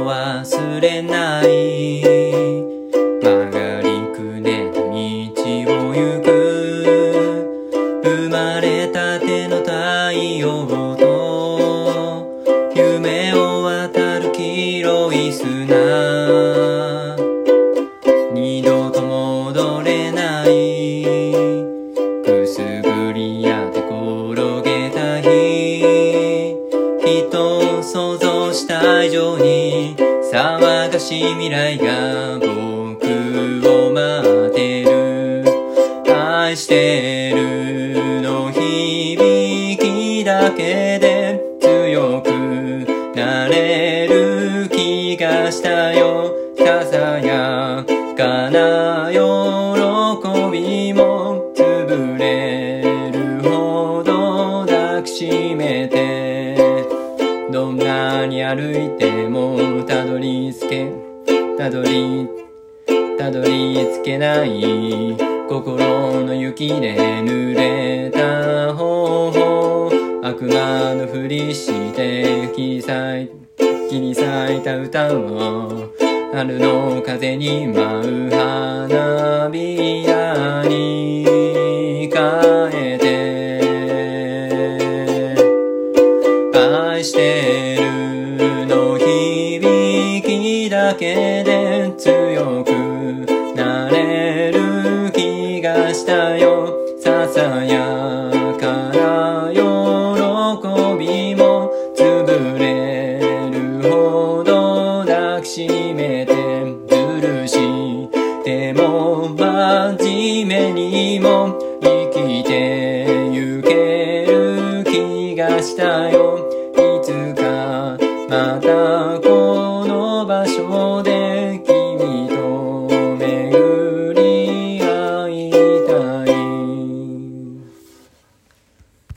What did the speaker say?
ぶれない。曲がりくねた道を行く。生まれたての太陽と夢を渡る黄色い砂。二度と戻れない。くすぐりや人を想像した以上に騒がしい未来が僕を待ってる。愛してるの響きだけで強くなれる気がしたよ。ささやかな喜びも潰れるほど抱きしめてに歩いてもたどり着けたどりたどり着けない心の雪で濡れた頬悪魔のふりして切り裂い切り裂いた歌を春の風に舞う花びらに。だけで強くなれる気がしたよ。ささやかな喜びも潰れるほど抱きしめて許しても真面目にも生きてゆける気がしたよ。いつかまた